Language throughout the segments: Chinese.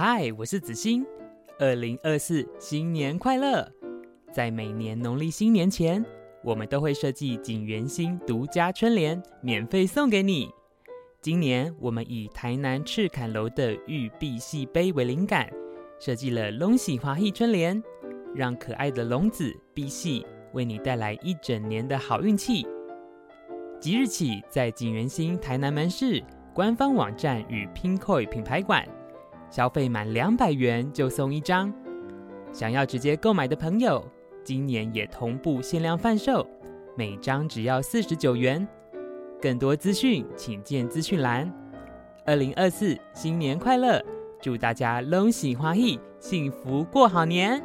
嗨，我是子欣，二零二四新年快乐！在每年农历新年前，我们都会设计景元星独家春联，免费送给你。今年我们以台南赤崁楼的玉璧玺杯为灵感，设计了龙喜华意春联，让可爱的龙子璧玺为你带来一整年的好运气。即日起，在景元星台南门市官方网站与 Pinkoi 品牌馆。消费满两百元就送一张，想要直接购买的朋友，今年也同步限量贩售，每张只要四十九元。更多资讯请见资讯栏。二零二四新年快乐，祝大家龙喜花意，幸福过好年。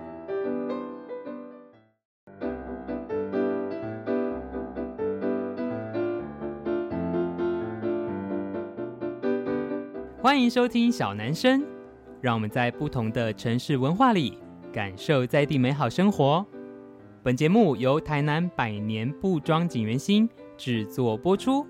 欢迎收听小男生。让我们在不同的城市文化里感受在地美好生活。本节目由台南百年布庄锦源兴制作播出。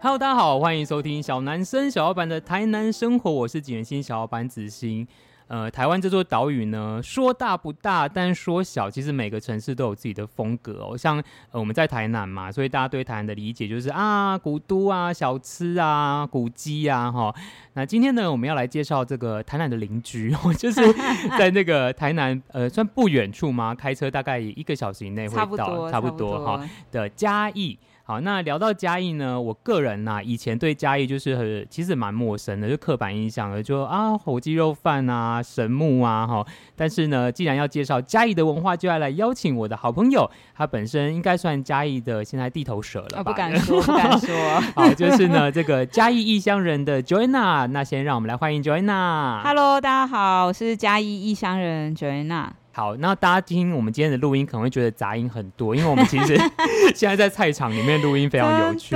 Hello，大家好，欢迎收听小男生小老板的台南生活，我是景元兴小老板子欣。呃，台湾这座岛屿呢，说大不大，但说小，其实每个城市都有自己的风格哦。像呃，我们在台南嘛，所以大家对台南的理解就是啊，古都啊，小吃啊，古迹啊，哈。那今天呢，我们要来介绍这个台南的邻居，就是 在那个台南呃，算不远处嘛？开车大概一个小时以内会到，差不多，差不多哈的嘉义。好，那聊到嘉义呢，我个人呐、啊，以前对嘉义就是很其实蛮陌生的，就刻板印象的，就啊火鸡肉饭啊、神木啊，哈。但是呢，既然要介绍嘉义的文化，就要来邀请我的好朋友，他本身应该算嘉义的现在地头蛇了吧？不敢说，不敢说。好，就是呢，这个嘉义异乡人的 Joanna，那先让我们来欢迎 Joanna。Hello，大家好，我是嘉义异乡人 Joanna。好，那大家听我们今天的录音可能会觉得杂音很多，因为我们其实 现在在菜场里面录音非常有趣。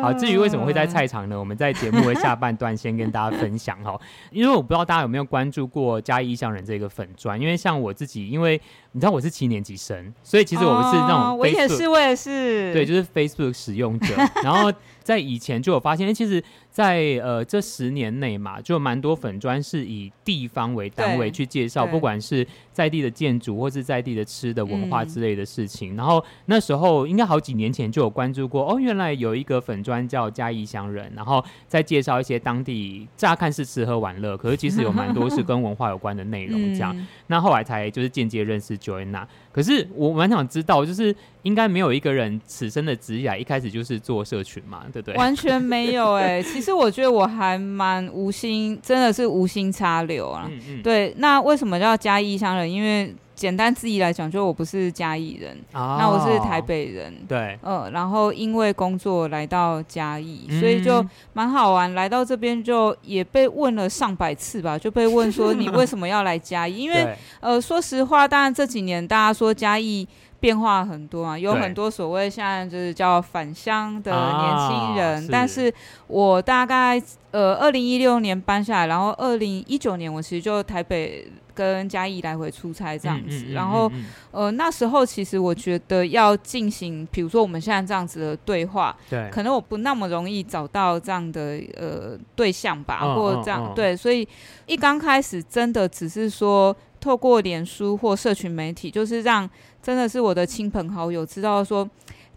好，至于为什么会在菜场呢？我们在节目的下半段先跟大家分享哈。因为我不知道大家有没有关注过嘉义异乡人这个粉砖，因为像我自己，因为你知道我是七年级生，所以其实我们是那种、哦、我也是，我也是，对，就是 Facebook 使用者，然后。在以前就有发现，其实在，在呃这十年内嘛，就蛮多粉砖是以地方为单位去介绍，不管是在地的建筑或是在地的吃的文化之类的事情。嗯、然后那时候应该好几年前就有关注过，哦，原来有一个粉砖叫嘉义异乡人，然后再介绍一些当地，乍看是吃喝玩乐，可是其实有蛮多是跟文化有关的内容。这样、嗯，那后来才就是间接认识 Joanna。可是我蛮想知道，就是应该没有一个人此生的职业一开始就是做社群嘛？对不对？完全没有哎、欸，其实我觉得我还蛮无心，真的是无心插柳啊。嗯嗯。对，那为什么叫嘉义异乡人？因为简单自己来讲，就我不是嘉义人，哦，那我是台北人。对。呃，然后因为工作来到嘉义，嗯，所以就蛮好玩。来到这边就也被问了上百次吧，就被问说你为什么要来嘉义？因为 呃，说实话，当然这几年大家说嘉义。变化很多啊，有很多所谓现在就是叫返乡的年轻人，啊，但是我大概呃二零一六年搬下来，然后二零一九年我其实就台北跟嘉义来回出差这样子，嗯嗯嗯嗯嗯，然后呃那时候其实我觉得要进行，比如说我们现在这样子的对话，对，可能我不那么容易找到这样的呃对象吧，哦，或这样，哦，对，所以一刚开始真的只是说透过脸书或社群媒体，就是让。真的是我的亲朋好友知道说，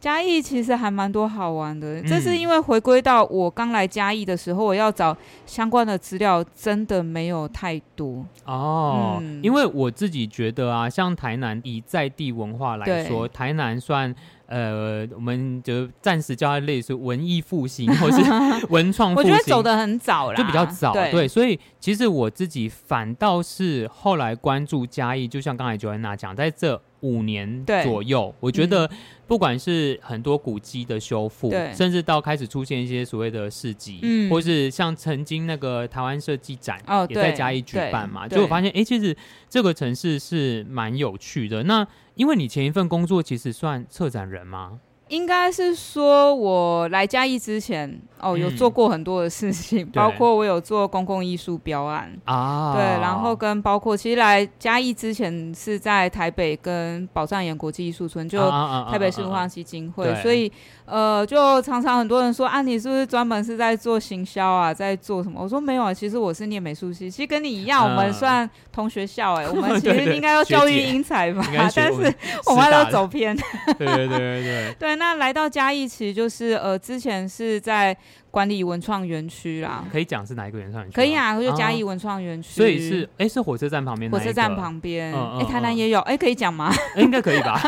嘉义其实还蛮多好玩的。嗯、这是因为回归到我刚来嘉义的时候，我要找相关的资料，真的没有太多哦、嗯。因为我自己觉得啊，像台南以在地文化来说，台南算呃，我们就暂时叫它类似文艺复兴 或是文创复兴。我觉得走的很早啦，就比较早。对，对所以其实我自己反倒是后来关注嘉义，就像刚才 Joanna 讲，在这。五年左右，我觉得不管是很多古迹的修复，甚至到开始出现一些所谓的市集，嗯，或是像曾经那个台湾设计展，也在嘉义举办嘛，就我发现，哎、欸，其实这个城市是蛮有趣的。那因为你前一份工作其实算策展人吗？应该是说我来嘉义之前。哦，有做过很多的事情，嗯、包括我有做公共艺术标案啊，对，然后跟包括其实来嘉义之前是在台北跟宝藏岩国际艺术村，就台北市文化基金会，所以呃，就常常很多人说啊，你是不是专门是在做行销啊，在做什么？我说没有啊，其实我是念美术系，其实跟你一样，我们算同学校哎、欸，我们其实应该要教育英才吧，但是我们 都走偏，对对对对对，对，那来到嘉义其实就是呃，之前是在。管理文创园区啦，可以讲是哪一个文创园区？可以啊，就嘉义文创园区。所以是，哎，是火车站旁边。火车站旁边，哎，台南也有，哎，可以讲吗？应该可以吧？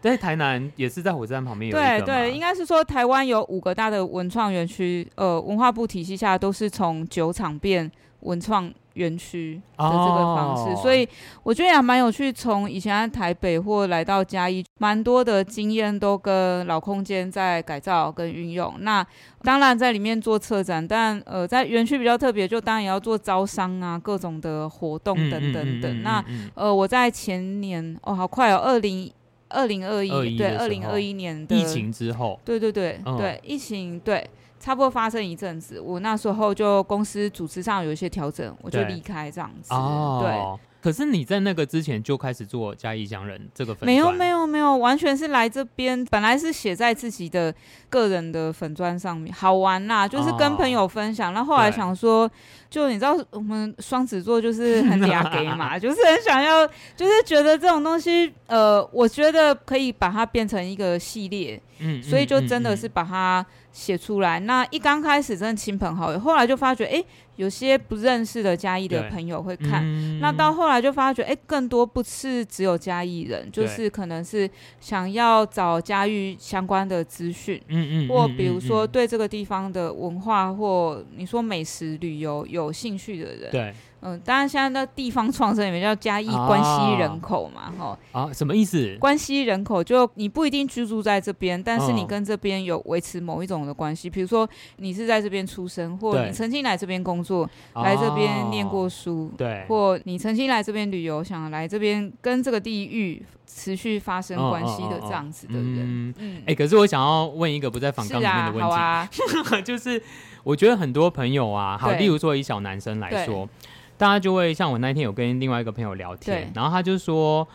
对，台南也是在火车站旁边有。对对，应该是说台湾有五个大的文创园区，呃，文化部体系下都是从酒厂变文创。园区的这个方式，oh. 所以我觉得也蛮有趣。从以前在台北或来到嘉义，蛮多的经验都跟老空间在改造跟运用。那当然在里面做策展，但呃，在园区比较特别，就当然也要做招商啊，各种的活动等等等。那呃，我在前年哦，好快哦，二零二零二一对二零二一年的疫情之后，对对对、oh. 对，疫情对。差不多发生一阵子，我那时候就公司组织上有一些调整，我就离开这样子。哦，对。可是你在那个之前就开始做嘉义乡人这个粉专？没有没有没有，完全是来这边，本来是写在自己的个人的粉砖上面，好玩啦，就是跟朋友分享。然后后来想说，就你知道我们双子座就是很嗲给嘛，就是很想要，就是觉得这种东西，呃，我觉得可以把它变成一个系列，嗯，所以就真的是把它写出来。那一刚开始真的亲朋好友，后来就发觉，哎。有些不认识的嘉义的朋友会看，嗯、那到后来就发觉，哎、欸，更多不是只有嘉义人，就是可能是想要找嘉义相关的资讯，嗯嗯，或比如说对这个地方的文化或你说美食旅游有兴趣的人，对。嗯，当然，现在的地方创生里面叫嘉义关系人口嘛，哈啊，什么意思？关系人口就你不一定居住在这边，但是你跟这边有维持某一种的关系，比如说你是在这边出生，或你曾经来这边工作，来这边念过书，对，或你曾经来这边旅游，想来这边跟这个地域持续发生关系的这样子的人，嗯，哎，可是我想要问一个不在访纲里面的问题，啊啊、就是我觉得很多朋友啊，好，例如说以小男生来说。大家就会像我那天有跟另外一个朋友聊天，然后他就说，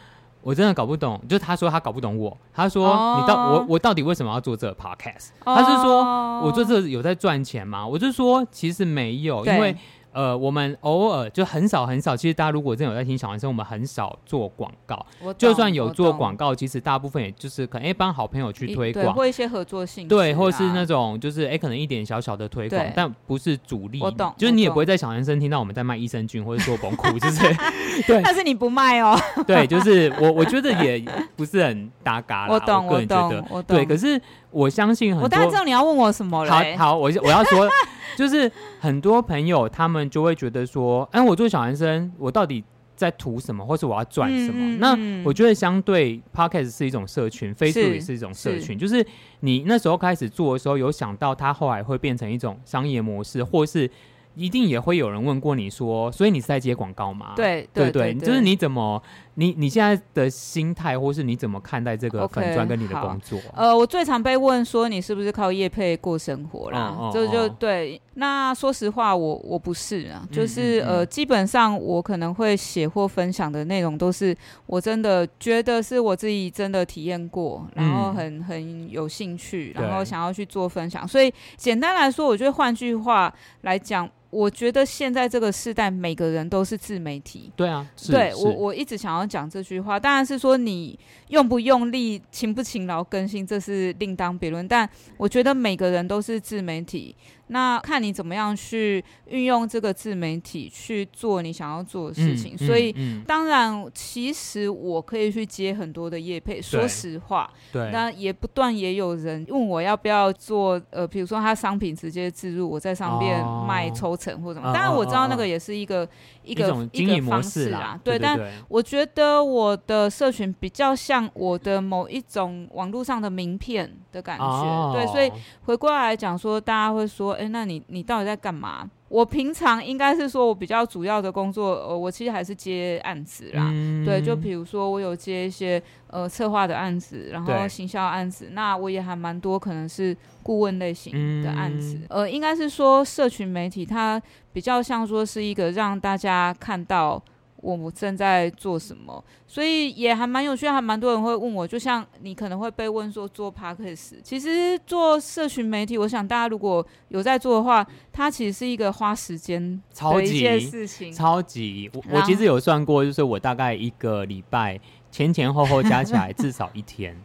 我真的搞不懂，就是他说他搞不懂我，他说你到我我到底为什么要做这个 podcast？他是说我做这个有在赚钱吗？我就说其实没有，因为。呃，我们偶尔就很少很少。其实大家如果真的有在听小男生，我们很少做广告。就算有做广告，其实大部分也就是可能哎帮好朋友去推广，或一些合作性。对，或是那种就是哎可能一点小小的推广，但不是主力。我懂。就是你也不会在小男生听到我们在卖益生菌或者做崩库，就是 对。但是你不卖哦。对，就是我我觉得也不是很搭嘎啦。我懂，我懂，我懂。对，可是我相信很多。我大概知道你要问我什么了。好，好，我我要说。就是很多朋友，他们就会觉得说，哎，我做小男生，我到底在图什么，或是我要赚什么？嗯、那我觉得，相对 Podcast 是一种社群，Facebook 也是一种社群。是就是你那时候开始做的时候，有想到它后来会变成一种商业模式，或是一定也会有人问过你说，所以你是在接广告吗？对对对，就是你怎么？你你现在的心态，或是你怎么看待这个粉砖跟你的工作？Okay, 呃，我最常被问说，你是不是靠业配过生活啦？哦、就就对。那说实话，我我不是啊，就是、呃，基本上我可能会写或分享的内容，都是我真的觉得是我自己真的体验过，然后很很有兴趣，然后想要去做分享。所以简单来说，我觉得换句话来讲。我觉得现在这个时代，每个人都是自媒体。对啊，对我我一直想要讲这句话，当然是说你用不用力、勤不勤劳更新，这是另当别论。但我觉得每个人都是自媒体。那看你怎么样去运用这个自媒体去做你想要做的事情，嗯、所以、嗯嗯、当然，其实我可以去接很多的业配。说实话，对，那也不断也有人问我要不要做，呃，比如说他商品直接置入，我在上面卖抽成或什么。当然、哦、我知道那个也是一个一个一,一个方式啦。对，但我觉得我的社群比较像我的某一种网络上的名片的感觉。哦、对，所以回过来讲说，大家会说，哎，那你你到底在干嘛？我平常应该是说，我比较主要的工作，呃，我其实还是接案子啦。嗯、对，就比如说我有接一些呃策划的案子，然后行销案子，那我也还蛮多，可能是顾问类型的案子。嗯、呃，应该是说社群媒体它比较像说是一个让大家看到。我们正在做什么，所以也还蛮有趣，还蛮多人会问我。就像你可能会被问说做 Podcast，其实做社群媒体，我想大家如果有在做的话，它其实是一个花时间的一件事情。超级，超级，我我其实有算过，就是我大概一个礼拜前前后后加起来至少一天。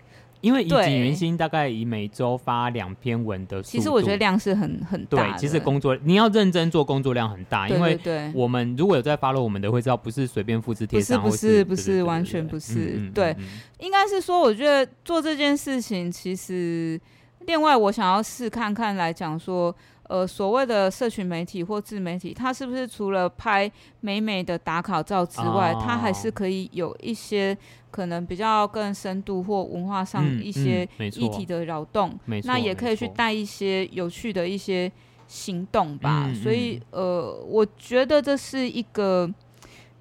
因为以景云星大概以每周发两篇文的，其实我觉得量是很很大。对，其实工作你要认真做，工作量很大。因为我们如果有在 follow 我们的，会知道不是随便复制贴上，不是不是不是完全不是。对，应该是说，我觉得做这件事情，其实另外我想要试看看来讲说。呃，所谓的社群媒体或自媒体，它是不是除了拍美美的打卡照之外，哦、它还是可以有一些可能比较更深度或文化上一些议题的扰动？嗯嗯、那也可以去带一些有趣的一些行动吧。嗯、所以，呃，我觉得这是一个。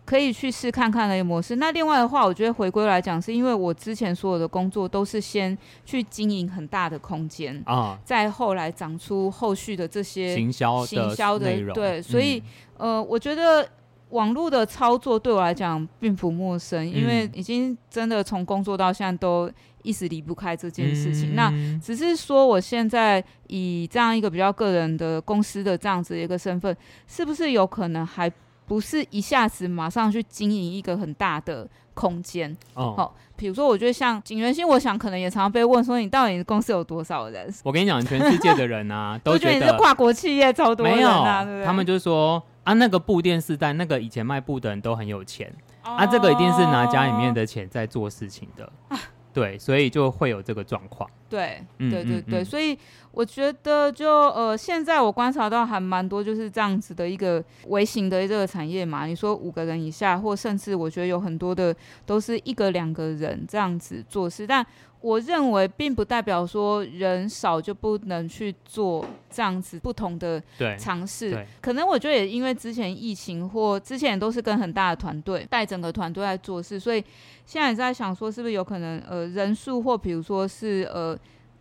可以去试看看的一个模式。那另外的话，我觉得回归来讲，是因为我之前所有的工作都是先去经营很大的空间啊，再后来长出后续的这些行销行销的内容。对，所以、嗯、呃，我觉得网络的操作对我来讲并不陌生，因为已经真的从工作到现在都一直离不开这件事情。嗯、那只是说，我现在以这样一个比较个人的公司的这样子一个身份，是不是有可能还？不是一下子马上去经营一个很大的空间哦。好，比如说，我觉得像景元星，我想可能也常常被问说，你到底公司有多少人？我跟你讲，全世界的人啊，都觉得，你是跨国企业，超多人啊，没有，他们就说啊，那个布店是在那个以前卖布的人都很有钱，哦、啊，这个一定是拿家里面的钱在做事情的。啊对，所以就会有这个状况。对，对对对，所以我觉得就呃，现在我观察到还蛮多就是这样子的一个微型的这个产业嘛。你说五个人以下，或甚至我觉得有很多的都是一个两个人这样子做事，但。我认为并不代表说人少就不能去做这样子不同的尝试。可能我觉得也因为之前疫情或之前也都是跟很大的团队带整个团队在做事，所以现在也在想说是不是有可能呃人数或比如说是呃。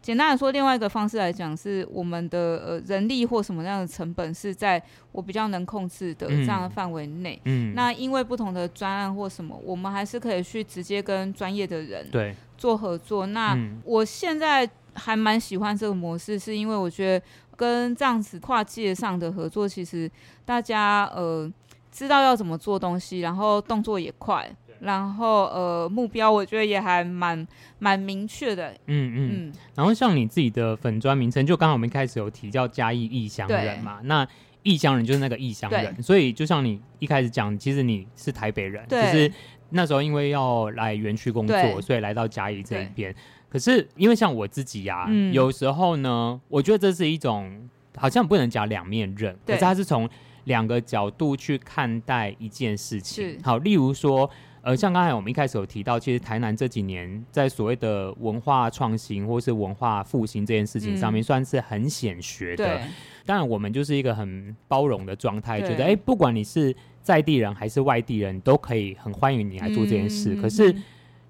简单来说，另外一个方式来讲，是我们的呃人力或什么样的成本是在我比较能控制的这样的范围内。嗯，那因为不同的专案或什么，我们还是可以去直接跟专业的人对做合作。那我现在还蛮喜欢这个模式，是因为我觉得跟这样子跨界上的合作，其实大家呃知道要怎么做东西，然后动作也快。然后呃，目标我觉得也还蛮蛮明确的。嗯嗯。嗯然后像你自己的粉砖名称，就刚好我们一开始有提叫嘉义异乡人嘛，那异乡人就是那个异乡人，所以就像你一开始讲，其实你是台北人，对就是那时候因为要来园区工作，所以来到嘉义这一边。可是因为像我自己呀、啊，嗯、有时候呢，我觉得这是一种好像不能讲两面刃，可是它是从两个角度去看待一件事情。好，例如说。呃，像刚才我们一开始有提到，其实台南这几年在所谓的文化创新或是文化复兴这件事情上面，算是很显学的。嗯、当然，我们就是一个很包容的状态，对觉得哎，不管你是在地人还是外地人，都可以很欢迎你来做这件事。嗯、可是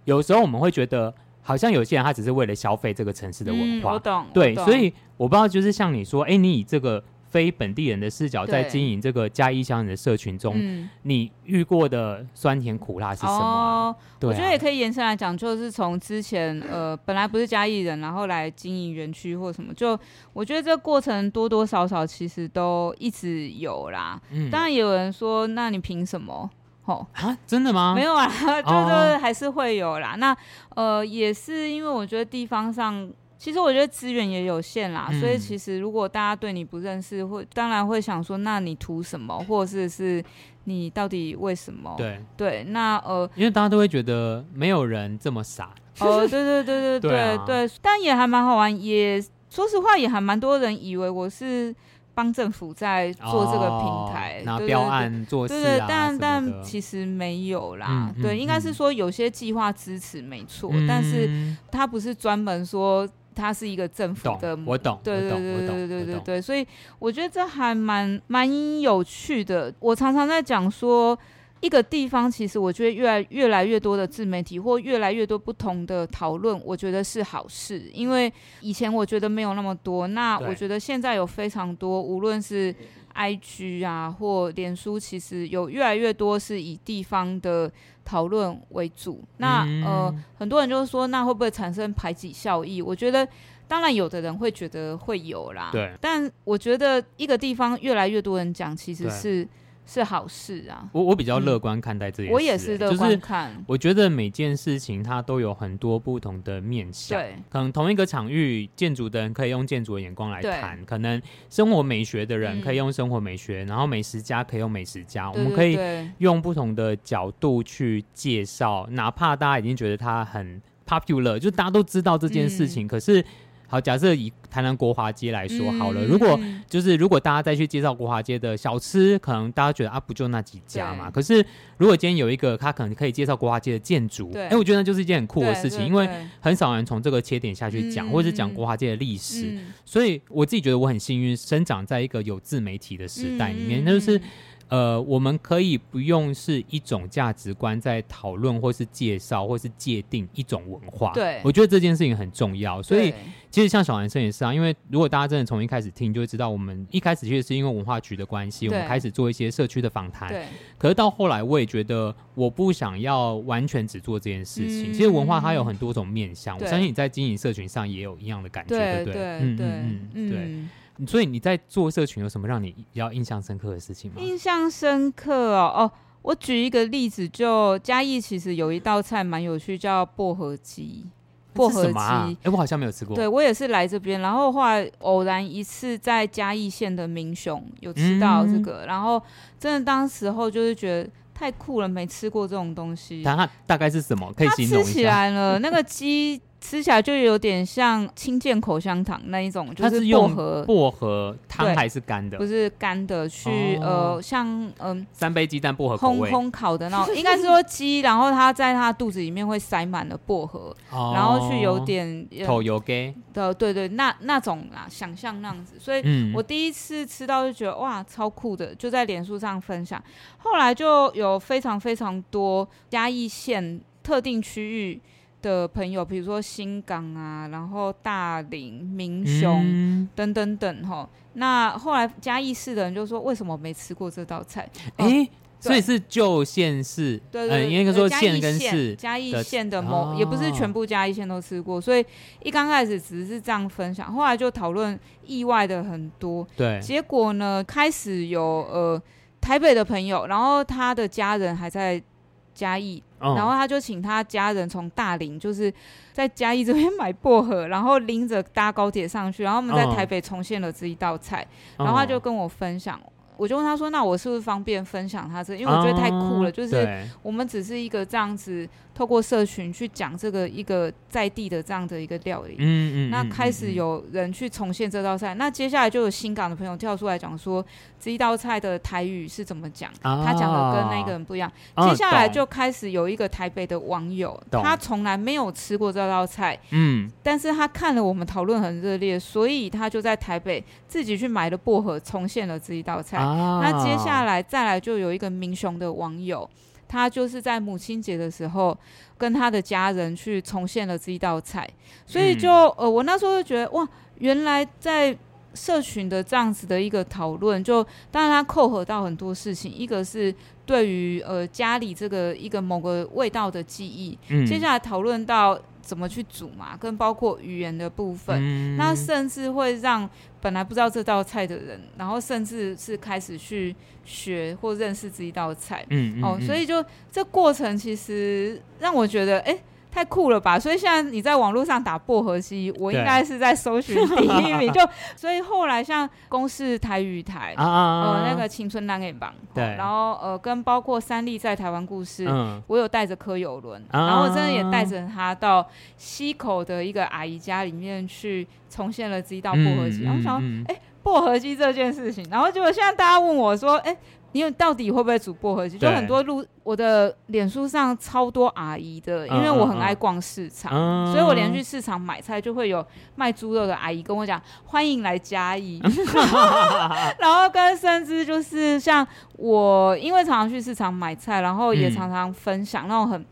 有时候我们会觉得，好像有些人他只是为了消费这个城市的文化。嗯、我懂。对，所以我不知道，就是像你说，哎，你以这个。非本地人的视角，在经营这个嘉义异乡人的社群中，嗯、你遇过的酸甜苦辣是什么？哦啊、我觉得也可以延伸来讲，就是从之前呃，本来不是嘉义人，然后来经营园区或什么，就我觉得这个过程多多少少其实都一直有啦。嗯、当然也有人说，那你凭什么？吼 啊，真的吗？没有啊，就是还是会有啦。哦、那呃，也是因为我觉得地方上。其实我觉得资源也有限啦，嗯、所以其实如果大家对你不认识，会当然会想说，那你图什么，或者是是你到底为什么？对对，那呃，因为大家都会觉得没有人这么傻。哦，对对对对对 对，啊、对，但也还蛮好玩，也说实话也还蛮多人以为我是帮政府在做这个平台，拿标案做事啊，对对，但但其实没有啦。嗯、对、嗯，应该是说有些计划支持没错、嗯，但是它不是专门说它是一个政府的，我懂，对对对对对对对对，所以我觉得这还蛮蛮有趣的。我常常在讲说，一个地方其实我觉得越来越来越多的自媒体或越来越多不同的讨论，我觉得是好事，因为以前我觉得没有那么多，那我觉得现在有非常多，无论是 IG 啊或脸书，其实有越来越多是以地方的。讨论为主。那呃，很多人就是说，那会不会产生排挤效益？我觉得，当然有的人会觉得会有啦。对。但我觉得一个地方越来越多人讲，其实是。是好事啊！我我比较乐观看待这件事，欸，我也是乐观看。就是我觉得每件事情它都有很多不同的面向。对，可能同一个场域，建筑的人可以用建筑的眼光来谈；可能生活美学的人可以用生活美学，嗯、然后美食家可以用美食家。我们可以用不同的角度去介绍，哪怕大家已经觉得它很 popular，就大家都知道这件事情，嗯、可是。好，假设以台南国华街来说好了，嗯、如果就是如果大家再去介绍国华街的小吃，可能大家觉得啊，不就那几家嘛？可是如果今天有一个他可能可以介绍国华街的建筑，哎、欸，我觉得那就是一件很酷的事情，因为很少人从这个切点下去讲，或者是讲国华街的历史、嗯。所以我自己觉得我很幸运，生长在一个有自媒体的时代里面，那、嗯、就是。呃，我们可以不用是一种价值观在讨论，或是介绍，或是界定一种文化。对，我觉得这件事情很重要。所以，其实像小男生也是啊，因为如果大家真的从一开始听，就会知道我们一开始确实是因为文化局的关系，我们开始做一些社区的访谈。对。可是到后来，我也觉得我不想要完全只做这件事情。嗯、其实文化它有很多种面向，我相信你在经营社群上也有一样的感觉，对不对？对嗯嗯嗯，对。嗯所以你在做社群有什么让你比较印象深刻的事情吗？印象深刻哦哦，我举一个例子，就嘉义其实有一道菜蛮有趣，叫薄荷鸡。薄荷鸡，哎、欸，我好像没有吃过。对，我也是来这边，然后后来偶然一次在嘉义县的民雄有吃到这个，嗯、然后真的当时候就是觉得太酷了，没吃过这种东西。它大概是什么？可以形容一下。它吃起来了，那个 鸡。吃起来就有点像清健口香糖那一种，就是薄荷薄荷汤还是干的？不是干的，去、哦、呃像嗯、呃、三杯鸡蛋薄荷口味烘烘烤的那种，应该是说鸡，然后它在它肚子里面会塞满了薄荷、哦，然后去有点头油给的，对对，那那种啦，想象那样子。所以我第一次吃到就觉得哇，超酷的，就在脸书上分享。后来就有非常非常多嘉义县特定区域。的朋友，比如说新港啊，然后大林、民雄、嗯、等等等哈。那后来嘉义市的人就说：“为什么没吃过这道菜？”哎、欸，所以是旧县市，对对，对，应该说县跟市，嘉义县的某、哦、也不是全部嘉义县都吃过，所以一刚开始只是这样分享，后来就讨论意外的很多。对，结果呢，开始有呃台北的朋友，然后他的家人还在嘉义。然后他就请他家人从大林，就是在嘉义这边买薄荷，然后拎着搭高铁上去，然后我们在台北重现了这一道菜，然后他就跟我分享。我就问他说：“那我是不是方便分享他这？因为我觉得太酷了，就是我们只是一个这样子透过社群去讲这个一个在地的这样的一个料理。嗯嗯。那开始有人去重现这道菜，那接下来就有新港的朋友跳出来讲说，这一道菜的台语是怎么讲？他讲的跟那个人不一样。接下来就开始有一个台北的网友，他从来没有吃过这道菜。嗯。但是他看了我们讨论很热烈，所以他就在台北自己去买了薄荷，重现了这一道菜。啊、那接下来再来就有一个民雄的网友，他就是在母亲节的时候跟他的家人去重现了这一道菜，所以就、嗯、呃，我那时候就觉得哇，原来在社群的这样子的一个讨论，就当然它扣合到很多事情，一个是对于呃家里这个一个某个味道的记忆，嗯、接下来讨论到。怎么去煮嘛？跟包括语言的部分，嗯，那甚至会让本来不知道这道菜的人，然后甚至是开始去学或认识这一道菜。嗯，哦，所以就这过程其实让我觉得，哎。太酷了吧！所以现在你在网络上打薄荷鸡，我应该是在搜寻 第一名。就所以后来像公视台语台，啊、呃那个青春男给榜，对，然后呃跟包括三立在台湾故事，嗯、我有带着柯有伦，然后我真的也带着他到溪口的一个阿姨家里面去重现了这一道薄荷鸡。然后我想，哎、欸。薄荷鸡这件事情，然后结果现在大家问我说，哎、欸。因为到底会不会煮薄荷鸡？就很多路，我的脸书上超多阿姨的，因为我很爱逛市场，嗯嗯、所以我连去市场买菜就会有卖猪肉的阿姨跟我讲欢迎来嘉义，然后跟甚至就是像我，因为常常去市场买菜，然后也常常分享那种很。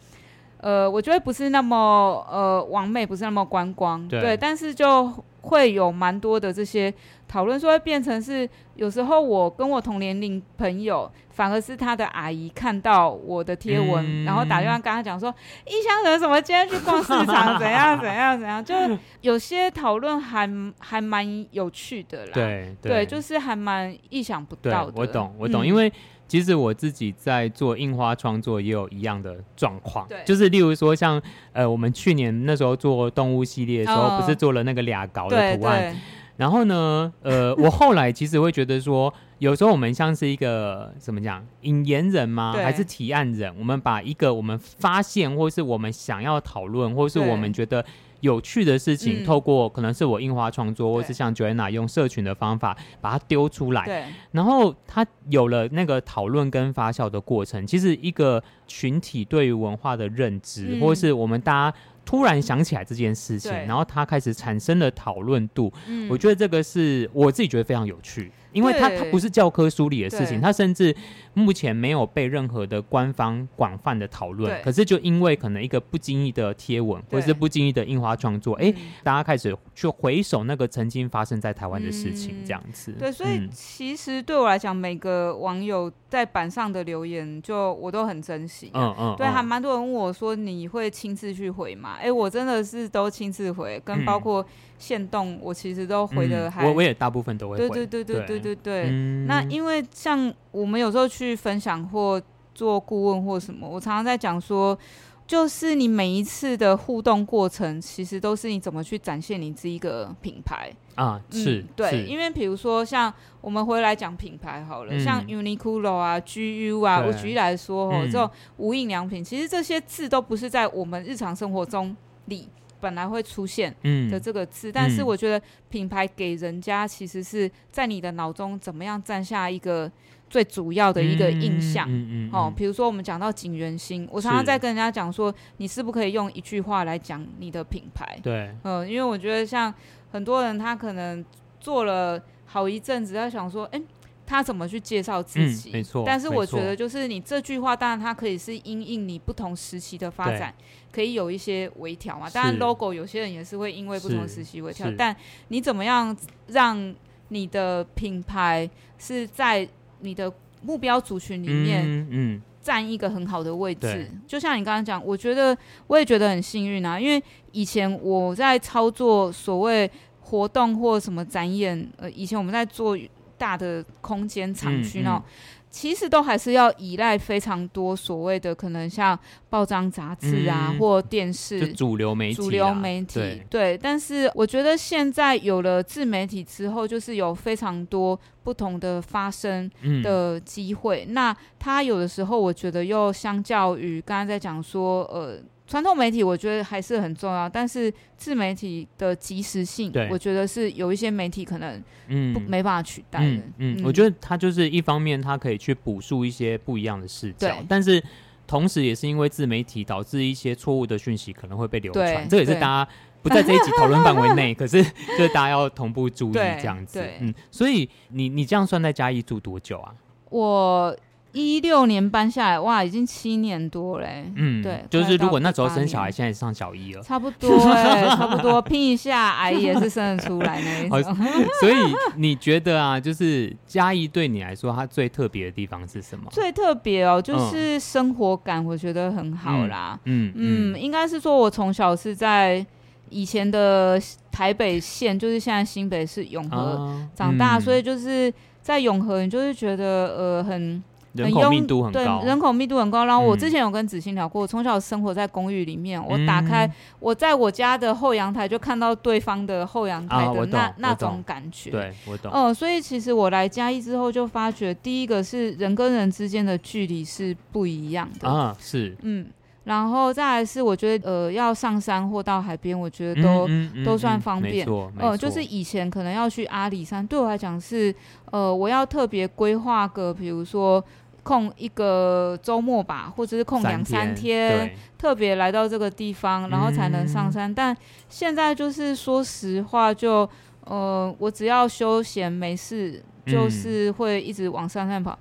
呃，我觉得不是那么呃完美，不是那么观光，对，对，但是就会有蛮多的这些讨论，说会变成是有时候我跟我同年龄朋友，反而是他的阿姨看到我的贴文，嗯、然后打电话跟他讲说，异乡人什么今天去逛市场，怎样怎样怎样，就有些讨论还还蛮有趣的啦，对对，对，就是还蛮意想不到的，我懂我懂，嗯、因为。其实我自己在做印花创作也有一样的状况，对，就是例如说像呃，我们去年那时候做动物系列的时候，不是做了那个俩稿的图案，然后呢，呃，我后来其实会觉得说，有时候我们像是一个怎么讲，引言人吗？还是提案人？我们把一个我们发现，或是我们想要讨论，或是我们觉得。有趣的事情，嗯、透过可能是我印花创作，或是像 Joanna 用社群的方法把它丢出来，对，然后它有了那个讨论跟发酵的过程。其实一个群体对于文化的认知，嗯、或是我们大家突然想起来这件事情，然后他开始产生了讨论度，嗯、我觉得这个是我自己觉得非常有趣。因为它它不是教科书里的事情，它甚至目前没有被任何的官方广泛的讨论。可是就因为可能一个不经意的贴文，或者是不经意的印花创作，哎，大家开始去回首那个曾经发生在台湾的事情，这样子。对，所以其实对我来讲，每个网友在板上的留言，就我都很珍惜。嗯嗯。对，还蛮多人问我说，你会亲自去回吗？哎，我真的是都亲自回，跟包括。限动，我其实都回的还，我我也大部分都会回。对对对对对对对。那因为像我们有时候去分享或做顾问或什么，我常常在讲说，就是你每一次的互动过程，其实都是你怎么去展现你这一个品牌啊。是，对，因为比如说像我们回来讲品牌好了，像 Uniqlo 啊、GU 啊，我举例来说哦，这种无印良品，其实这些字都不是在我们日常生活中里。本来会出现的这个字，嗯、但是我觉得品牌给人家其实是在你的脑中怎么样占下一个最主要的一个印象。嗯嗯哦，比如说我们讲到锦源兴，我常常在跟人家讲说，你是不可以用一句话来讲你的品牌？对，嗯、呃，因为我觉得像很多人他可能做了好一阵子，他想说，哎。他怎么去介绍自己？嗯、没错，但是我觉得就是你这句话，当然它可以是因应你不同时期的发展，可以有一些微调嘛。当然，logo 有些人也是会因为不同时期微调，但你怎么样让你的品牌是在你的目标族群里面，嗯，占一个很好的位置？嗯嗯、就像你刚刚讲，我觉得我也觉得很幸运啊，因为以前我在操作所谓活动或什么展演，呃，以前我们在做。大的空间厂区呢，其实都还是要依赖非常多所谓的可能像报章杂志啊，嗯、或电视主流媒体、主流媒体对，对。但是我觉得现在有了自媒体之后，就是有非常多不同的发声的机会。嗯、那它有的时候，我觉得又相较于刚刚在讲说，呃。传统媒体我觉得还是很重要，但是自媒体的及时性，对我觉得是有一些媒体可能嗯没办法取代的。嗯，嗯嗯我觉得它就是一方面，它可以去补述一些不一样的视角，但是同时也是因为自媒体导致一些错误的讯息可能会被流传，对这也是大家不在这一集讨论范围内，可是就是大家要同步注意这样子。嗯，所以你你这样算在嘉义住多久啊？我。一六年搬下来，哇，已经七年多嘞。嗯，对，就是如果那时候生小孩，现在上小一了，差不多哎，差不多拼一下，阿姨也是生得出来那一种。所以你觉得啊，就是嘉义对你来说，它最特别的地方是什么？最特别哦，就是生活感，我觉得很好啦。嗯嗯，应该是说，我从小是在以前的台北县，就是现在新北市永和长大，所以就是在永和，你就是觉得呃很。人口密度很高，对，人口密度很高。然后我之前有跟子欣聊过，我从、嗯、小生活在公寓里面，我打开、嗯、我在我家的后阳台就看到对方的后阳台的那、啊、那种感觉。对，我懂。所以其实我来嘉义之后就发觉，第一个是人跟人之间的距离是不一样的啊，是，嗯。然后再来是我觉得呃要上山或到海边，我觉得都、嗯嗯、都算方便。呃，就是以前可能要去阿里山，对我来讲是呃我要特别规划个，比如说空一个周末吧，或者是空两三天，特别来到这个地方，然后才能上山。嗯、但现在就是说实话就，就呃我只要休闲没事，就是会一直往上山跑。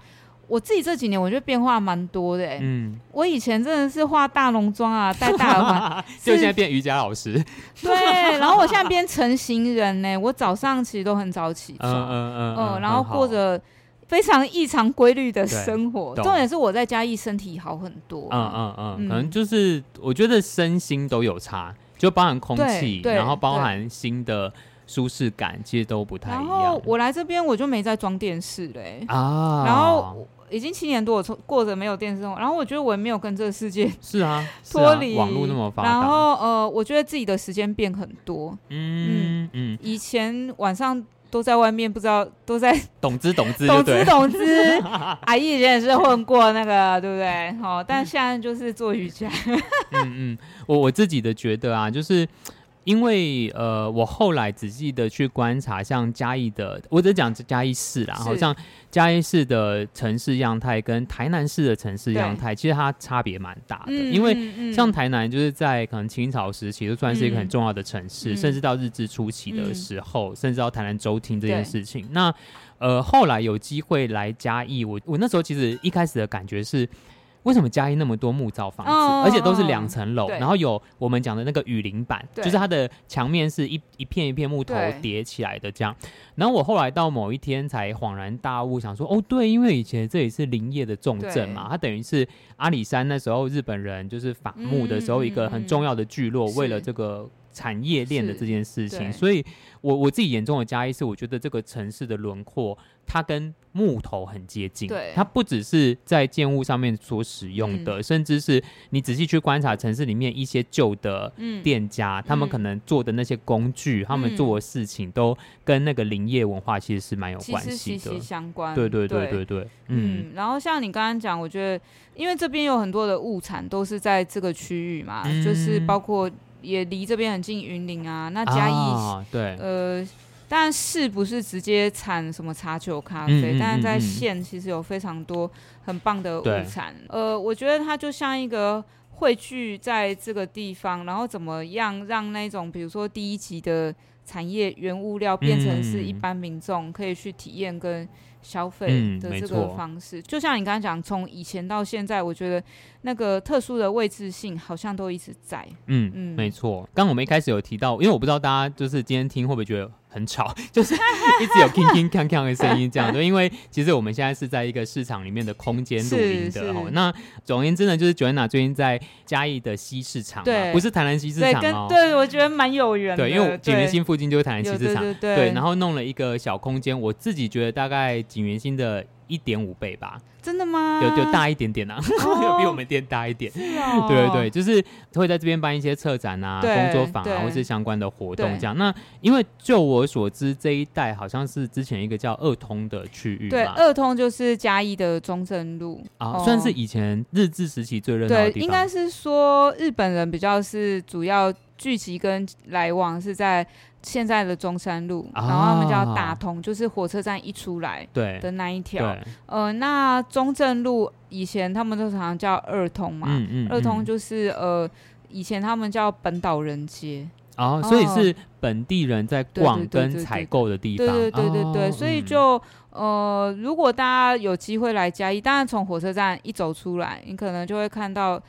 我自己这几年我觉得变化蛮多的，嗯，我以前真的是化大浓妆啊，戴大耳环，就现在变瑜伽老师，对，然后我现在变成型人呢，我早上其实都很早起床，嗯嗯嗯，嗯，然后过着非常异常规律的生活，重点是我在嘉义身体好很多，嗯嗯嗯，可能就是我觉得身心都有差，就包含空气，然后包含新的。舒适感其实都不太一样。然后我来这边我就没在装电视嘞啊，然后已经七年多我过着没有电视生活，然后我觉得我也没有跟这个世界 是啊 脱离网络那么发达。然后呃，我觉得自己的时间变很多。嗯嗯，以前晚上都在外面，不知道都在 懂之懂之懂之懂之。阿姨以前也是混过那个，对不对？好，但现在就是做瑜伽。嗯嗯，我我自己的觉得啊，就是。因为呃，我后来仔细的去观察，像嘉义的，我只讲嘉义市啦，好像嘉义市的城市样态跟台南市的城市样态，其实它差别蛮大的。嗯、因为像台南就是在可能清朝时期就算是一个很重要的城市，嗯、甚至到日治初期的时候，嗯、甚至到台南州厅这件事情。那呃，后来有机会来嘉义，我我那时候其实一开始的感觉是。为什么嘉义那么多木造房子，哦、而且都是两层楼，然后有我们讲的那个雨林板，就是它的墙面是一一片一片木头叠起来的这样。然后我后来到某一天才恍然大悟，想说哦，对，因为以前这里是林业的重镇嘛，它等于是阿里山那时候日本人就是伐木的时候一个很重要的聚落，嗯、为了这个。产业链的这件事情，所以我我自己眼中的嘉义是，我觉得这个城市的轮廓，它跟木头很接近。对，它不只是在建物上面所使用的，嗯、甚至是你仔细去观察城市里面一些旧的店家，嗯、他们可能做的那些工具，嗯、他们做的事情，都跟那个林业文化其实是蛮有关系的，息息相关。对对对。对对，对。嗯，嗯。然后像你刚刚讲，我觉得因为这边有很多的物产都是在这个区域嘛，嗯、就是包括。也离这边很近，云林啊，那嘉义、啊、对，呃，但是不是直接产什么茶酒咖啡，嗯嗯嗯嗯，但是在县其实有非常多很棒的物产，呃，我觉得它就像一个汇聚在这个地方，然后怎么样让那种比如说第一级的产业原物料变成是一般民众可以去体验跟。消费的这个方式，嗯、就像你刚刚讲，从以前到现在，我觉得那个特殊的位置性好像都一直在。嗯嗯，没错。刚我们一开始有提到，因为我不知道大家就是今天听会不会觉得。很吵，就是一直有铿铿锵锵的声音，这样对。因为其实我们现在是在一个市场里面的空间录音的哦。那总而言之呢，就是 Joanna 最近在嘉义的西市场，对，不是台南西市场哦。对，我觉得蛮有缘的。对，因为景元新附近就是台南西市场，对。然后弄了一个小空间，我自己觉得大概景元新的一点五倍吧。真的吗？有有大一点点啊，有比我们店大一点。对对对，就是会在这边办一些策展啊、工作坊啊，或是相关的活动这样。那因为就我所知，这一带好像是之前一个叫二通的区域。对，二通就是嘉义的中正路啊，算是以前日治时期最热闹的地方。对，应该是说日本人比较是主要聚集跟来往是在。现在的中山路，然后他们叫大通，就是火车站一出来的那一条。呃，那中正路以前他们都常常叫二通嘛，二通就是呃，以前他们叫本岛人街。哦，所以是本地人在逛跟采购的地方。对对对对对，所以就呃，如果大家有机会来嘉义，当然从火车站一走出来，你可能就会看到。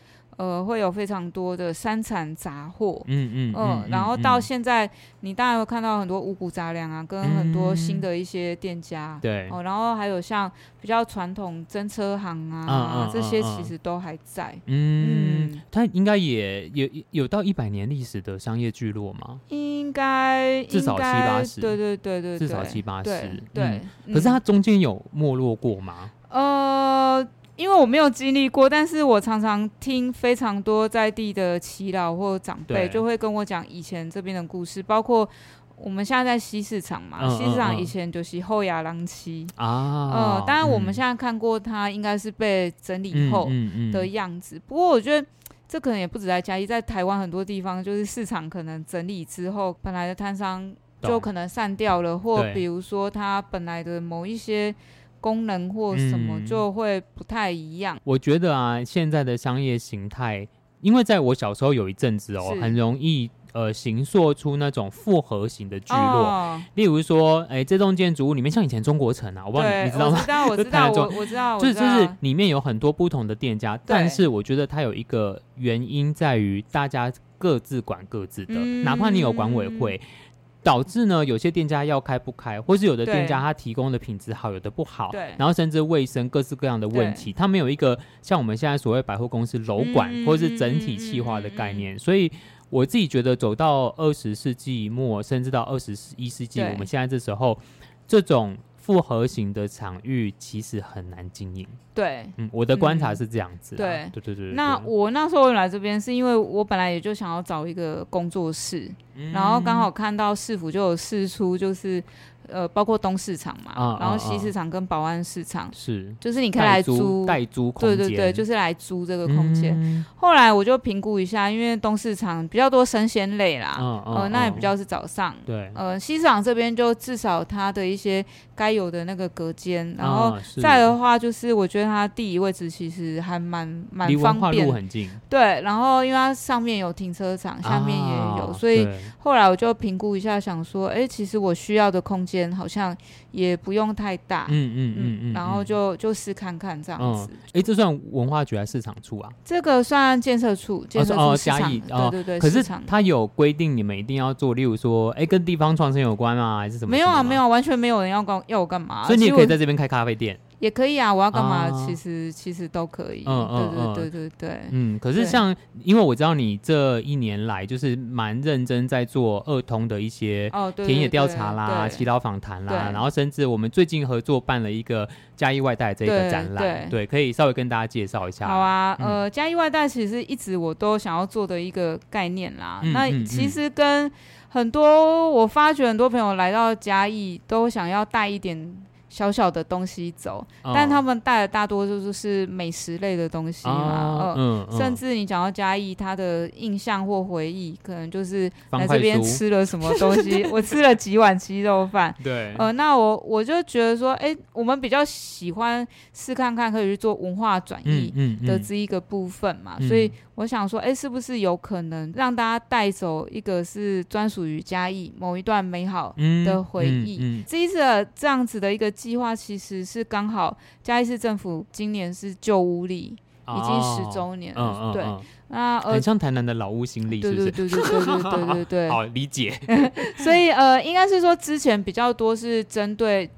呃，会有非常多的三产杂货，嗯嗯嗯，然后到现在，你当然会看到很多五谷杂粮啊，跟很多新的一些店家，对，哦，然后还有像比较传统真车行啊，这些其实都还在，嗯，它应该也有有到一百年历史的商业聚落吗？应该至少七八十，对对对对，至少七八十，对，可是它中间有没落过吗？呃。因为我没有经历过，但是我常常听非常多在地的耆老或长辈就会跟我讲以前这边的故事，包括我们现在在西市场嘛，嗯、西市场以前就是后牙郎七啊，呃，当然我们现在看过它应该是被整理后的样子，不过我觉得。这可能也不止在嘉义，在台湾很多地方，就是市场可能整理之后，本来的摊商就可能散掉了，或比如说他本来的某一些功能或什么就会不太一样。嗯，我觉得啊，现在的商业形态，因为在我小时候有一阵子哦，很容易。呃，形塑出那种复合型的聚落，哦、例如说，哎、欸，这栋建筑物里面像以前中国城啊，我不知道你，你知道吗？我知道，我知道，我我知道，就是就是里面有很多不同的店家，但是我觉得它有一个原因在于大家各自管各自的，嗯、哪怕你有管委会。导致呢，有些店家要开不开，或是有的店家他提供的品质好，有的不好，对，然后甚至卫生各式各样的问题，他没有一个像我们现在所谓百货公司楼管、嗯、或是整体企划的概念，嗯、所以我自己觉得走到二十世纪末，甚至到二十一世纪，我们现在这时候这种。复合型的场域其实很难经营。对，嗯，我的观察是这样子。对，对，对，对，对。那我那时候来这边是因为我本来也就想要找一个工作室，嗯、然后刚好看到市府就有试出，就是。呃，包括东市场嘛，啊、然后西市场跟保安市场是，啊、就是你可以来租代租，租空间，对对对，就是来租这个空间。嗯、后来我就评估一下，因为东市场比较多生鲜类啦，啊、呃，啊、那也比较是早上，对，呃，西市场这边就至少它的一些该有的那个隔间，然后再的话就是我觉得它地理位置其实还蛮蛮方便，很近，对，然后因为它上面有停车场，下面也有，啊、所以后来我就评估一下，想说，哎，其实我需要的空间。间好像也不用太大，嗯嗯嗯嗯，然后就就试看看这样子。哎，这算文化局还是市场处啊？这个算建设处，建设处嘉义，对对对。可是它有规定你们一定要做，例如说，哎，跟地方创生有关啊？还是什么？没有啊，没有，完全没有人要干要我干嘛？所以你也可以在这边开咖啡店。也可以啊，我要干嘛？其实其实都可以。嗯嗯对对对对嗯，可是像，因为我知道你这一年来就是蛮认真在做二通的一些田野调查啦、祈祷访谈啦，然后甚至我们最近合作办了一个嘉义外带这个展览，对，可以稍微跟大家介绍一下。好啊，呃，嘉义外带其实一直我都想要做的一个概念啦。那其实跟很多我发觉很多朋友来到嘉义都想要带一点。小小的东西走，但他们带的大多数都是美食类的东西嘛，嗯，甚至你讲到嘉义，他的印象或回忆，可能就是来这边吃了什么东西，我吃了几碗鸡肉饭，对，呃，那我我就觉得说，哎，我们比较喜欢试看看可以去做文化转移的这一个部分嘛，所以。我想说，哎、欸，是不是有可能让大家带走一个是专属于嘉义某一段美好的回忆？嗯嗯嗯、这一次的这样子的一个计划，其实是刚好嘉义市政府今年是旧屋历已经十周年了，哦、对，嗯嗯嗯、那呃，很像台南的老屋新历，是不是？对对对对对对对对对，好理解。所以呃，应该是说之前比较多是针对。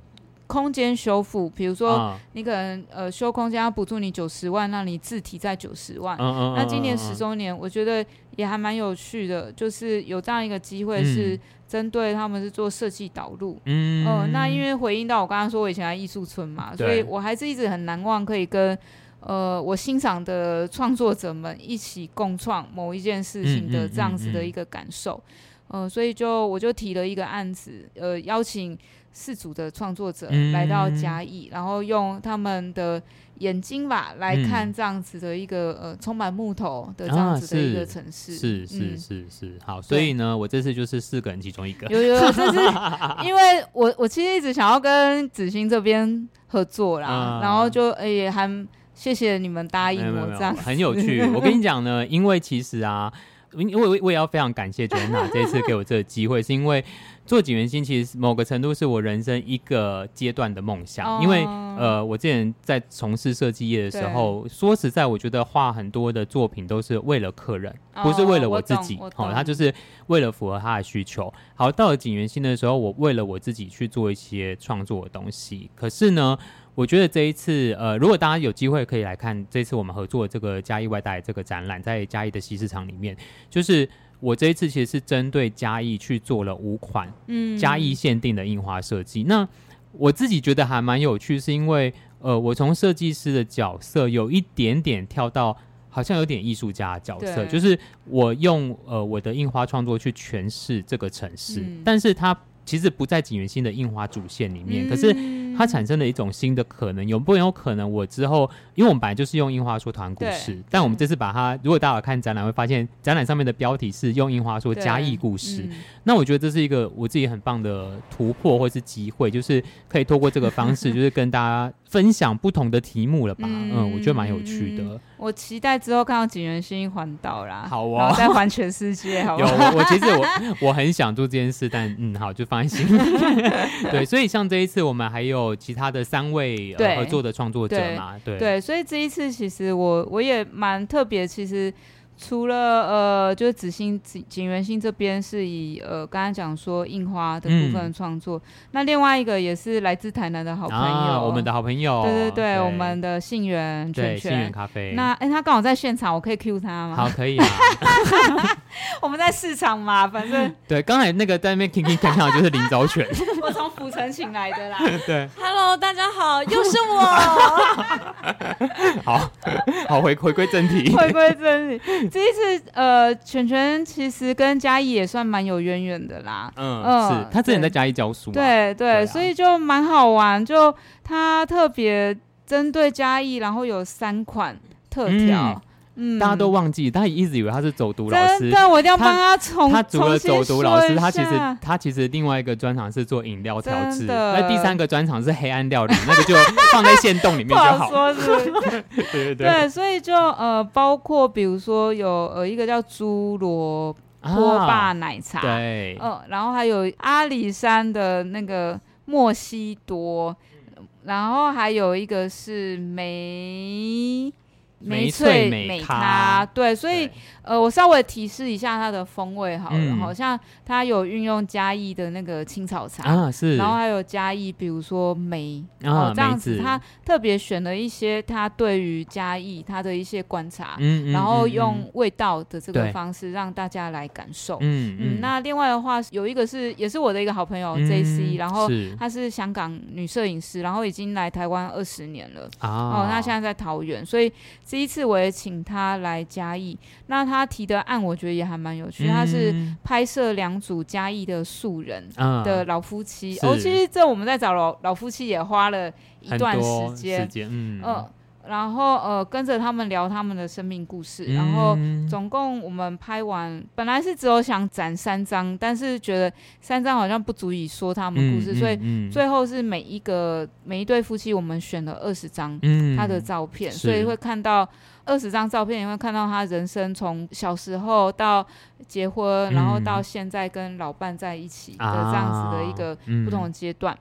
空间修复，比如说你可能呃修空间要补助你九十万，让你自提在九十万。那今年十周年，我觉得也还蛮有趣的，就是有这样一个机会，是针对他们是做设计导入。嗯，呃，那因为回应到我刚刚说我以前在艺术村嘛，所以我还是一直很难忘可以跟呃我欣赏的创作者们一起共创某一件事情的这样子的一个感受。呃，所以就我就提了一个案子，呃，邀请。四组的创作者来到嘉义，嗯、然后用他们的眼睛吧来看这样子的一个、嗯、呃充满木头的这样子的一个城市，啊、是是是是，是。好，所以呢，我这次就是四个人其中一个，有有，有，这是因为我我其实一直想要跟子欣这边合作啦，啊、然后就也还谢谢你们答应我这样，很有趣。我跟你讲呢，因为其实啊，因为我也要非常感谢 Joanna 这次给我这个机会，是因为。做景源兴其实某个程度是我人生一个阶段的梦想，哦、因为呃，我之前在从事设计业的时候，说实在，我觉得画很多的作品都是为了客人，哦、不是为了我自己。好，他就是为了符合他的需求。好，到了景源兴的时候，我为了我自己去做一些创作的东西。可是呢，我觉得这一次，呃，如果大家有机会可以来看这次我们合作的这个嘉义外带这个展览，在嘉义的西市场里面，就是。我这一次其实是针对嘉义去做了五款，嗯，嘉义限定的印花设计。那我自己觉得还蛮有趣，是因为呃，我从设计师的角色有一点点跳到好像有点艺术家的角色，就是我用呃我的印花创作去诠释这个城市，嗯、但是它其实不在景元新的印花主线里面，嗯、可是它产生了一种新的可能。有不有可能我之后，因为我们本来就是用樱花说团故事，但我们这次把它，如果大家有看展览会发现，展览上面的标题是用樱花说嘉义故事。嗯、那我觉得这是一个我自己很棒的突破或是机会，就是可以透过这个方式，就是跟大家分享不同的题目了吧？嗯，嗯，我觉得蛮有趣的。我期待之后看到景元星环岛啦，好啊，然后再环全世界，好不好？有，我其实我我很想做这件事，但嗯，好，就放在心。对，所以像这一次我们还有其他的三位、呃、合作的创作者嘛，对对，对，所以这一次其实我我也蛮特别，其实。除了呃，就是紫星景景元星这边是以呃，刚刚讲说印花的部分创作，嗯，那另外一个也是来自台南的好朋友，啊，我们的好朋友，对对对，对我们的杏源圈圈，杏源咖啡。那哎，欸，他刚好在现场，我可以 cue 他吗？好，可以啊。我们在市场嘛，反正对，刚才那个在那边 king king 看看就是林昭全，我从府城请来的啦。对，Hello，大家好，又是我。好好回回归正题，回归正题。这一次，呃，犬犬其实跟嘉义也算蛮有渊源的啦。嗯，呃、是他之前在嘉义教书。对对，所以就蛮好玩。就他特别针对嘉义，然后有三款特调。嗯嗯，大家都忘记，他一直以为他是走读老师。对，我一定要帮他重。他除了走读老师，他其实他其实另外一个专长是做饮料调制。那第三个专长是黑暗料理，那个就放在线洞里面就好。好说是 是？对对对。对，所以就呃，包括比如说有呃一个叫猪罗波霸奶茶，对，嗯，然后还有阿里山的那个莫西多，然后还有一个是梅。梅翠美咖，对，所以呃，我稍微提示一下它的风味好了，嗯、好像它有运用嘉义的那个青草茶啊，是，然后还有嘉义，比如说梅啊，这样子，他特别选了一些他对于嘉义他的一些观察，嗯，然后用味道的这个方式让大家来感受，嗯嗯，那另外的话有一个是也是我的一个好朋友 J C，然后她是香港女摄影师，然后已经来台湾二十年了啊，哦，那现在在桃园，所以。第一次我也请他来嘉义，那他提的案我觉得也还蛮有趣，嗯、他是拍摄两组嘉义的素人的老夫妻，哦，其实这我们在找老老夫妻也花了一段时间，嗯。呃然后呃，跟着他们聊他们的生命故事，嗯，然后总共我们拍完，本来是只有想展三张，但是觉得三张好像不足以说他们故事，嗯，所以最后是每一个每一对夫妻，我们选了二十张他的照片，嗯，所以会看到二十张照片，也会看到他人生从小时候到结婚，然后到现在跟老伴在一起的这样子的一个不同的阶段。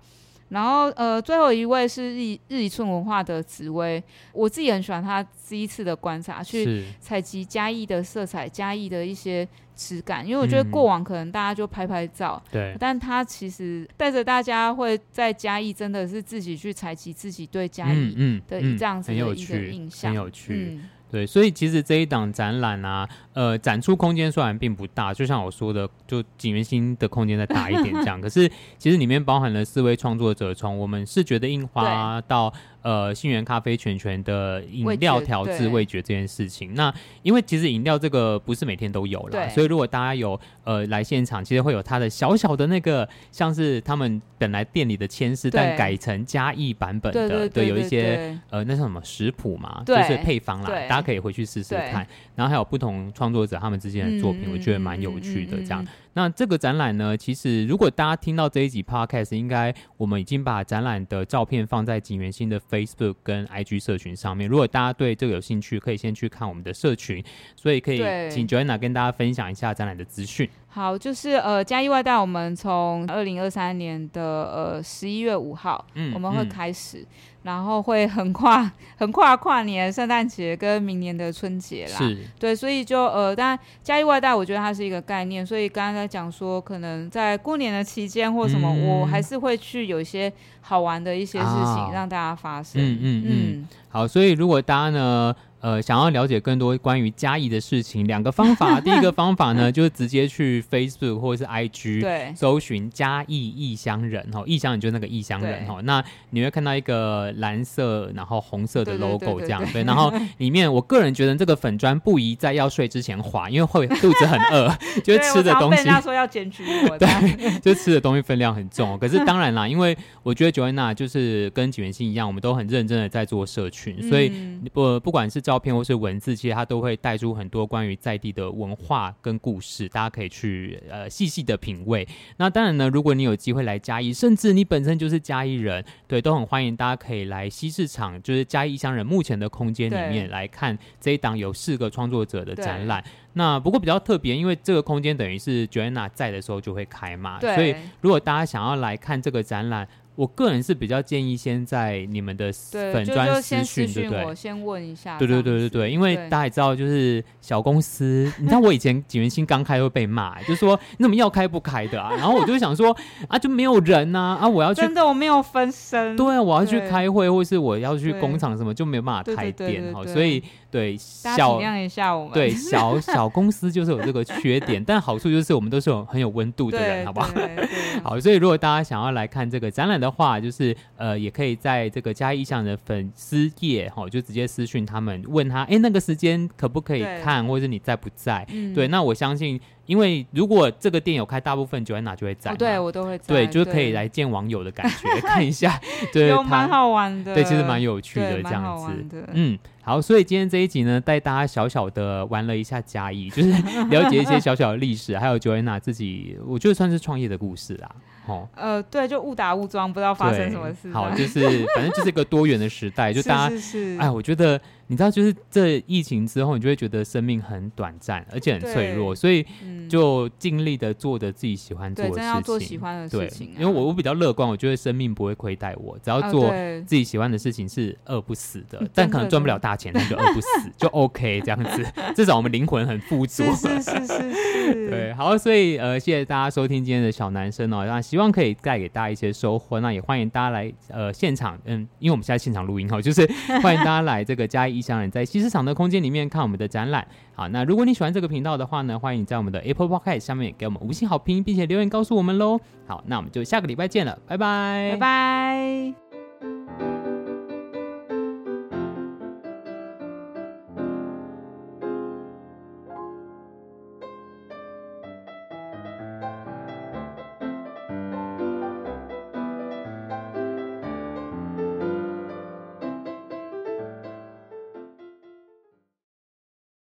然后，呃，最后一位是日日一寸文化的紫薇，我自己很喜欢他第一次的观察，去采集嘉义的色彩，嘉义的一些质感，因为我觉得过往可能大家就拍拍照，对、嗯，但他其实带着大家会在嘉义，真的是自己去采集自己对嘉义的这样子的一个印象，很有趣。嗯对，所以其实这一档展览啊，呃，展出空间虽然并不大，就像我说的，就景元星的空间再大一点这样，可是其实里面包含了四位创作者，从我们视觉的印花到。呃，杏源咖啡全权的饮料调制味觉这件事情，那因为其实饮料这个不是每天都有啦，所以如果大家有呃来现场，其实会有它的小小的那个，像是他们本来店里的千丝，但改成嘉义版本的，对，有一些呃那是什么食谱嘛，就是配方啦，大家可以回去试试看。然后还有不同创作者他们之间的作品，我觉得蛮有趣的这样。那这个展览呢，其实如果大家听到这一集 podcast，应该我们已经把展览的照片放在景元新的 Facebook 跟 IG 社群上面。如果大家对这个有兴趣，可以先去看我们的社群。所以可以请 Joanna 跟大家分享一下展览的资讯。好，就是呃，嘉义外带，我们从二零二三年的呃十一月五号，嗯，我们会开始。嗯然后会横跨横跨跨年、圣诞节跟明年的春节啦，是对，所以就呃，当然嘉义外带，我觉得它是一个概念，所以刚刚在讲说，可能在过年的期间或什么、嗯，我还是会去有一些好玩的一些事情让大家发生。嗯嗯嗯，嗯，好，所以如果大家呢。呃想要了解更多关于嘉义的事情，两个方法。第一个方法呢，就是直接去 Facebook 或者是 IG 对搜寻嘉义异乡人哈，异乡人就是那个异乡人哈。那你会看到一个蓝色然后红色的 logo 这样对，然后 里面我个人觉得这个粉砖不宜在要睡之前划，因为会 肚子很饿，就是吃的东西。他说要检举我，对，就吃的东西分量很重。可是当然啦，因为我觉得 Joanna 就是跟景元星一样，我们都很认真的在做社群，所以不不管是照片或是文字，其实它都会带出很多关于在地的文化跟故事，大家可以去呃细细的品味。那当然呢，如果你有机会来嘉义，甚至你本身就是嘉义人，对，都很欢迎大家可以来西市场，就是嘉义乡人目前的空间里面来看这一档有四个创作者的展览。那不过比较特别，因为这个空间等于是 Joanna 在的时候就会开嘛，对所以如果大家想要来看这个展览。我个人是比较建议先在你们的粉专私讯，对不对？我先问一下。对对对对对，因为大家也知道，就是小公司，你知道我以前景元星刚开会被骂，就说你怎么要开不开的啊？然后我就想说啊，就没有人呐啊，我要去真的我没有分身，对，我要去开会，或是我要去工厂什么，就没有办法开店哈，所以对小体谅一下我们，对小小公司就是有这个缺点，但好处就是我们都是有很有温度的人，好不好？好，所以如果大家想要来看这个展览的话，就是呃，也可以在这个嘉义异乡的粉丝页哈，就直接私讯他们，问他，哎，那个时间可不可以看，或者是你在不在？嗯、对，那我相信。因为如果这个店有开，大部分 Joanna 就会在。对，我都会在。对，就是可以来见网友的感觉，看一下。对，有蛮好玩的。对，其实蛮有趣的这样子。嗯，好，所以今天这一集呢，带大家小小的玩了一下嘉义，就是了解一些小小的历史，还有 Joanna 自己，我觉得算是创业的故事啦。哦，呃，对，就误打误撞，不知道发生什么事。好，就是反正就是一个多元的时代，就大家，哎，我觉得。你知道，就是这疫情之后，你就会觉得生命很短暂，而且很脆弱，所以就尽力的做着自己喜欢做的事情。要做喜欢的事情。因为我我比较乐观，我觉得生命不会亏待我，只要做自己喜欢的事情是饿不死的，但可能赚不了大钱，那就饿不死就 OK 这样子。至少我们灵魂很富足。是是是。对，好，所以呃，谢谢大家收听今天的小男生哦，那希望可以带给大家一些收获。那也欢迎大家来呃现场，嗯，因为我们现在现场录音哈，就是 欢迎大家来这个嘉义。异乡人在西市场的空间里面看我们的展览。好，那如果你喜欢这个频道的话呢，欢迎你在我们的 Apple Podcast 下面给我们五星好评，并且留言告诉我们喽。好，那我们就下个礼拜见了，拜拜，拜拜。